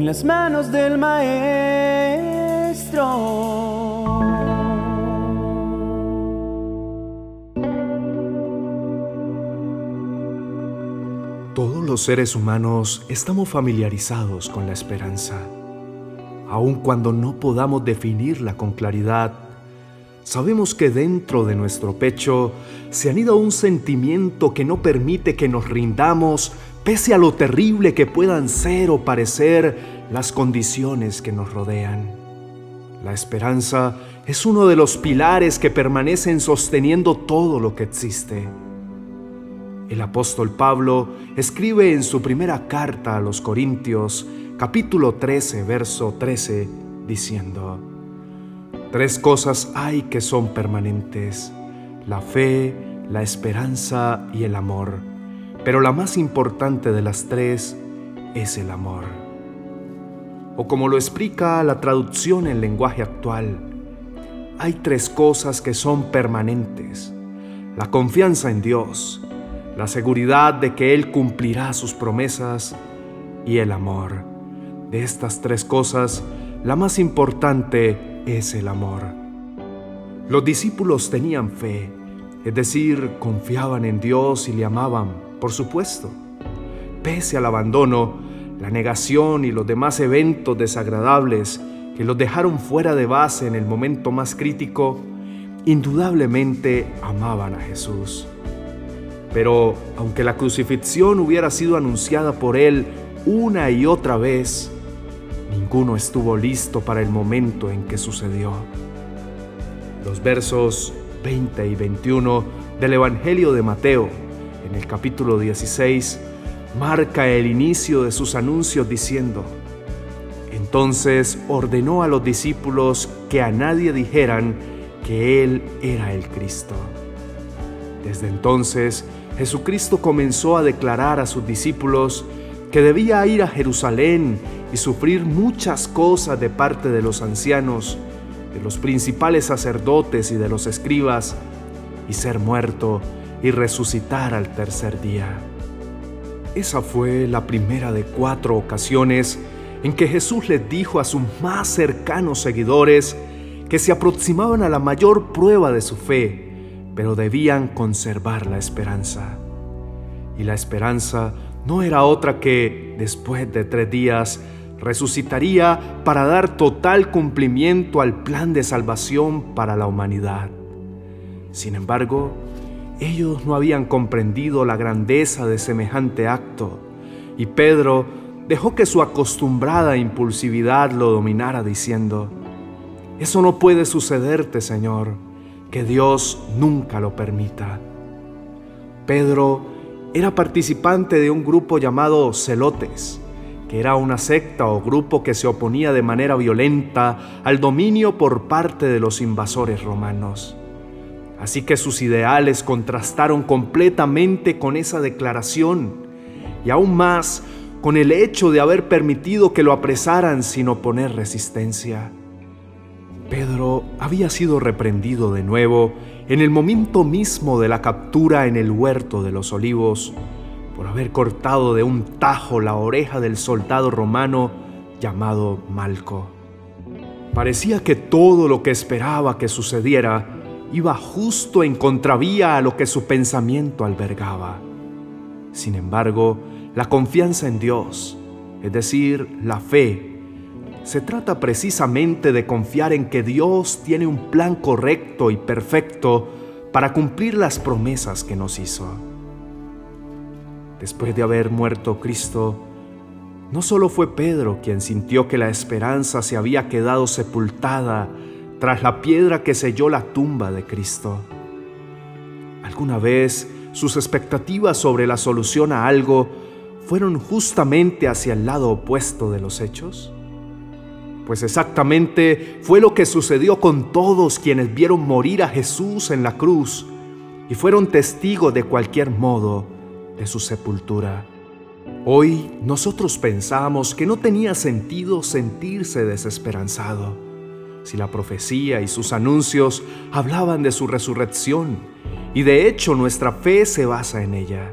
en las manos del Maestro. Todos los seres humanos estamos familiarizados con la esperanza. Aun cuando no podamos definirla con claridad, sabemos que dentro de nuestro pecho se anida un sentimiento que no permite que nos rindamos pese a lo terrible que puedan ser o parecer las condiciones que nos rodean. La esperanza es uno de los pilares que permanecen sosteniendo todo lo que existe. El apóstol Pablo escribe en su primera carta a los Corintios, capítulo 13, verso 13, diciendo, Tres cosas hay que son permanentes, la fe, la esperanza y el amor, pero la más importante de las tres es el amor. O como lo explica la traducción en lenguaje actual, hay tres cosas que son permanentes, la confianza en Dios, la seguridad de que Él cumplirá sus promesas y el amor. De estas tres cosas, la más importante es el amor. Los discípulos tenían fe, es decir, confiaban en Dios y le amaban, por supuesto. Pese al abandono, la negación y los demás eventos desagradables que los dejaron fuera de base en el momento más crítico, indudablemente amaban a Jesús. Pero aunque la crucifixión hubiera sido anunciada por él una y otra vez, ninguno estuvo listo para el momento en que sucedió. Los versos 20 y 21 del Evangelio de Mateo, en el capítulo 16, marca el inicio de sus anuncios diciendo, entonces ordenó a los discípulos que a nadie dijeran que Él era el Cristo. Desde entonces, Jesucristo comenzó a declarar a sus discípulos que debía ir a Jerusalén y sufrir muchas cosas de parte de los ancianos, de los principales sacerdotes y de los escribas, y ser muerto y resucitar al tercer día. Esa fue la primera de cuatro ocasiones en que Jesús les dijo a sus más cercanos seguidores que se aproximaban a la mayor prueba de su fe, pero debían conservar la esperanza. Y la esperanza no era otra que, después de tres días, resucitaría para dar total cumplimiento al plan de salvación para la humanidad. Sin embargo, ellos no habían comprendido la grandeza de semejante acto, y Pedro dejó que su acostumbrada impulsividad lo dominara diciendo, Eso no puede sucederte, Señor, que Dios nunca lo permita. Pedro era participante de un grupo llamado Celotes, que era una secta o grupo que se oponía de manera violenta al dominio por parte de los invasores romanos. Así que sus ideales contrastaron completamente con esa declaración y aún más con el hecho de haber permitido que lo apresaran sin oponer resistencia. Pedro había sido reprendido de nuevo en el momento mismo de la captura en el huerto de los olivos por haber cortado de un tajo la oreja del soldado romano llamado Malco. Parecía que todo lo que esperaba que sucediera iba justo en contravía a lo que su pensamiento albergaba. Sin embargo, la confianza en Dios, es decir, la fe, se trata precisamente de confiar en que Dios tiene un plan correcto y perfecto para cumplir las promesas que nos hizo. Después de haber muerto Cristo, no solo fue Pedro quien sintió que la esperanza se había quedado sepultada tras la piedra que selló la tumba de Cristo. ¿Alguna vez sus expectativas sobre la solución a algo fueron justamente hacia el lado opuesto de los hechos? Pues exactamente fue lo que sucedió con todos quienes vieron morir a Jesús en la cruz y fueron testigos de cualquier modo de su sepultura. Hoy nosotros pensamos que no tenía sentido sentirse desesperanzado si la profecía y sus anuncios hablaban de su resurrección, y de hecho nuestra fe se basa en ella.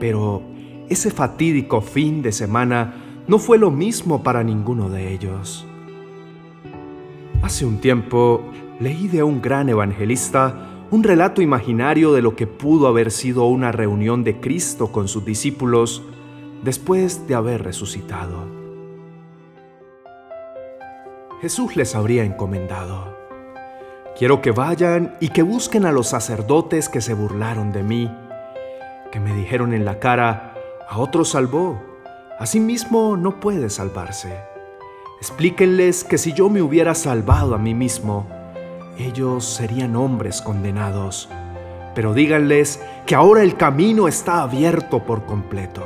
Pero ese fatídico fin de semana no fue lo mismo para ninguno de ellos. Hace un tiempo leí de un gran evangelista un relato imaginario de lo que pudo haber sido una reunión de Cristo con sus discípulos después de haber resucitado. Jesús les habría encomendado, quiero que vayan y que busquen a los sacerdotes que se burlaron de mí, que me dijeron en la cara, a otro salvó, asimismo no puede salvarse. Explíquenles que si yo me hubiera salvado a mí mismo, ellos serían hombres condenados, pero díganles que ahora el camino está abierto por completo.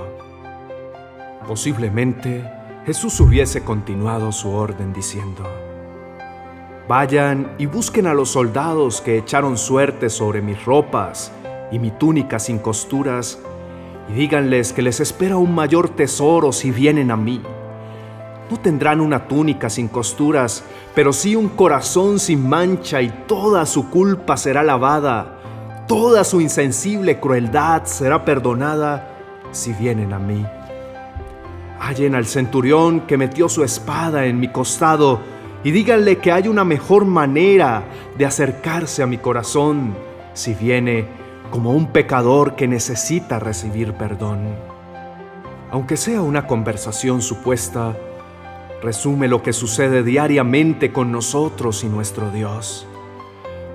Posiblemente Jesús hubiese continuado su orden diciendo, Vayan y busquen a los soldados que echaron suerte sobre mis ropas y mi túnica sin costuras, y díganles que les espera un mayor tesoro si vienen a mí. No tendrán una túnica sin costuras, pero sí un corazón sin mancha y toda su culpa será lavada, toda su insensible crueldad será perdonada si vienen a mí. Hallen al centurión que metió su espada en mi costado y díganle que hay una mejor manera de acercarse a mi corazón si viene como un pecador que necesita recibir perdón. Aunque sea una conversación supuesta, resume lo que sucede diariamente con nosotros y nuestro Dios.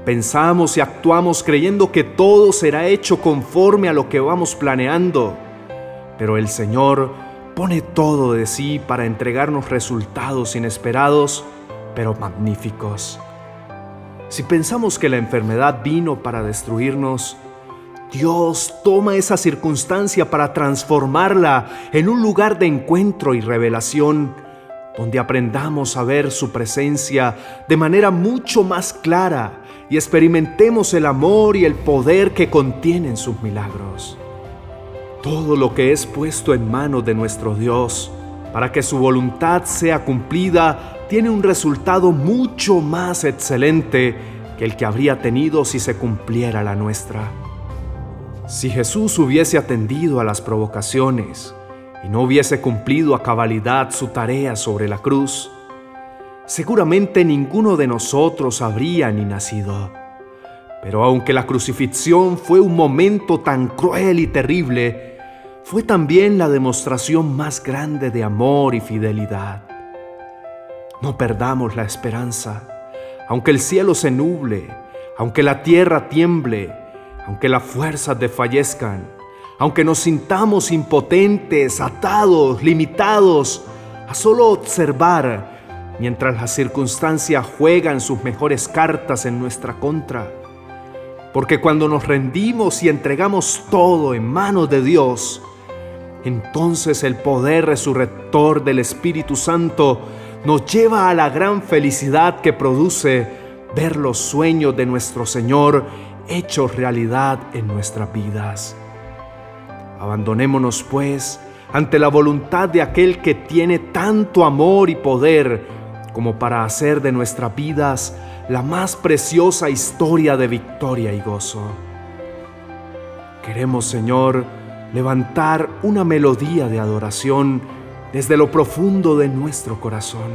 Pensamos y actuamos creyendo que todo será hecho conforme a lo que vamos planeando, pero el Señor pone todo de sí para entregarnos resultados inesperados, pero magníficos. Si pensamos que la enfermedad vino para destruirnos, Dios toma esa circunstancia para transformarla en un lugar de encuentro y revelación donde aprendamos a ver su presencia de manera mucho más clara y experimentemos el amor y el poder que contienen sus milagros. Todo lo que es puesto en manos de nuestro Dios para que su voluntad sea cumplida tiene un resultado mucho más excelente que el que habría tenido si se cumpliera la nuestra. Si Jesús hubiese atendido a las provocaciones, y no hubiese cumplido a cabalidad su tarea sobre la cruz, seguramente ninguno de nosotros habría ni nacido. Pero aunque la crucifixión fue un momento tan cruel y terrible, fue también la demostración más grande de amor y fidelidad. No perdamos la esperanza, aunque el cielo se nuble, aunque la tierra tiemble, aunque las fuerzas desfallezcan, aunque nos sintamos impotentes, atados, limitados, a solo observar mientras las circunstancias juegan sus mejores cartas en nuestra contra. Porque cuando nos rendimos y entregamos todo en manos de Dios, entonces el poder resurrector del Espíritu Santo nos lleva a la gran felicidad que produce ver los sueños de nuestro Señor hechos realidad en nuestras vidas. Abandonémonos, pues, ante la voluntad de aquel que tiene tanto amor y poder como para hacer de nuestras vidas la más preciosa historia de victoria y gozo. Queremos, Señor, levantar una melodía de adoración desde lo profundo de nuestro corazón,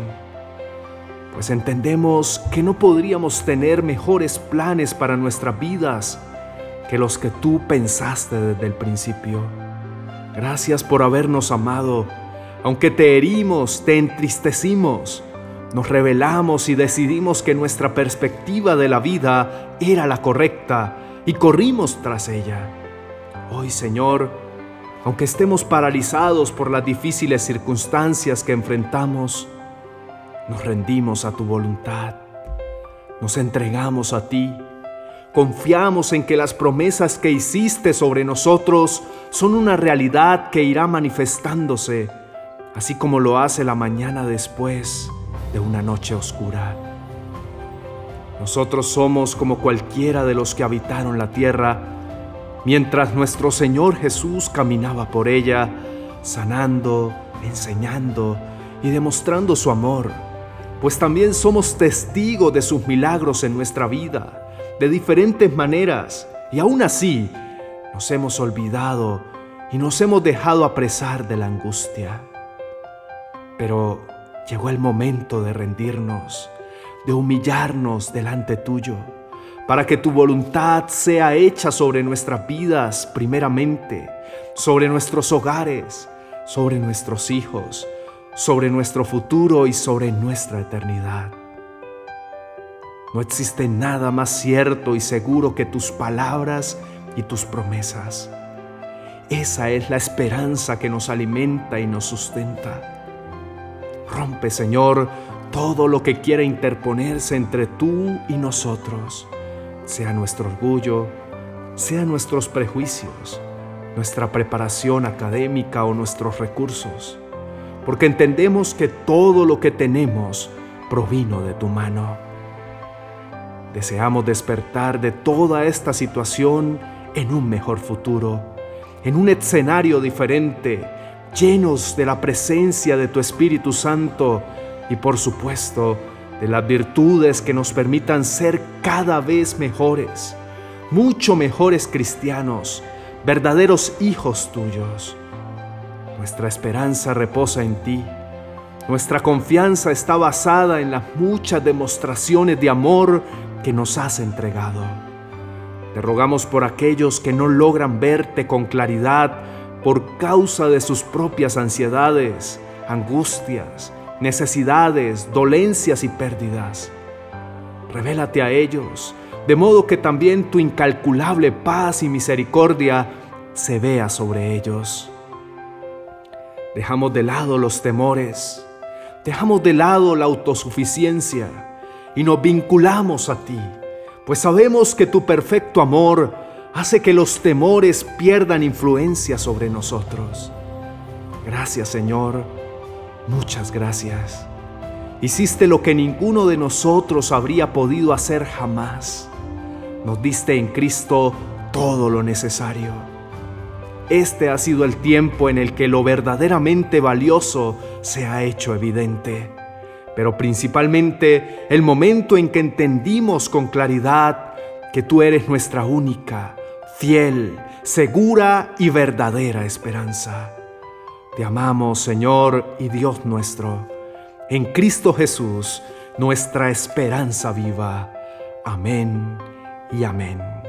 pues entendemos que no podríamos tener mejores planes para nuestras vidas que los que tú pensaste desde el principio. Gracias por habernos amado. Aunque te herimos, te entristecimos, nos revelamos y decidimos que nuestra perspectiva de la vida era la correcta y corrimos tras ella. Hoy, Señor, aunque estemos paralizados por las difíciles circunstancias que enfrentamos, nos rendimos a tu voluntad, nos entregamos a ti Confiamos en que las promesas que hiciste sobre nosotros son una realidad que irá manifestándose, así como lo hace la mañana después de una noche oscura. Nosotros somos como cualquiera de los que habitaron la tierra, mientras nuestro Señor Jesús caminaba por ella, sanando, enseñando y demostrando su amor, pues también somos testigos de sus milagros en nuestra vida de diferentes maneras y aún así nos hemos olvidado y nos hemos dejado apresar de la angustia. Pero llegó el momento de rendirnos, de humillarnos delante tuyo, para que tu voluntad sea hecha sobre nuestras vidas primeramente, sobre nuestros hogares, sobre nuestros hijos, sobre nuestro futuro y sobre nuestra eternidad. No existe nada más cierto y seguro que tus palabras y tus promesas. Esa es la esperanza que nos alimenta y nos sustenta. Rompe, Señor, todo lo que quiera interponerse entre tú y nosotros, sea nuestro orgullo, sea nuestros prejuicios, nuestra preparación académica o nuestros recursos, porque entendemos que todo lo que tenemos provino de tu mano. Deseamos despertar de toda esta situación en un mejor futuro, en un escenario diferente, llenos de la presencia de tu Espíritu Santo y por supuesto de las virtudes que nos permitan ser cada vez mejores, mucho mejores cristianos, verdaderos hijos tuyos. Nuestra esperanza reposa en ti. Nuestra confianza está basada en las muchas demostraciones de amor que nos has entregado. Te rogamos por aquellos que no logran verte con claridad por causa de sus propias ansiedades, angustias, necesidades, dolencias y pérdidas. Revélate a ellos, de modo que también tu incalculable paz y misericordia se vea sobre ellos. Dejamos de lado los temores, dejamos de lado la autosuficiencia, y nos vinculamos a ti, pues sabemos que tu perfecto amor hace que los temores pierdan influencia sobre nosotros. Gracias Señor, muchas gracias. Hiciste lo que ninguno de nosotros habría podido hacer jamás. Nos diste en Cristo todo lo necesario. Este ha sido el tiempo en el que lo verdaderamente valioso se ha hecho evidente pero principalmente el momento en que entendimos con claridad que tú eres nuestra única, fiel, segura y verdadera esperanza. Te amamos, Señor y Dios nuestro, en Cristo Jesús, nuestra esperanza viva. Amén y amén.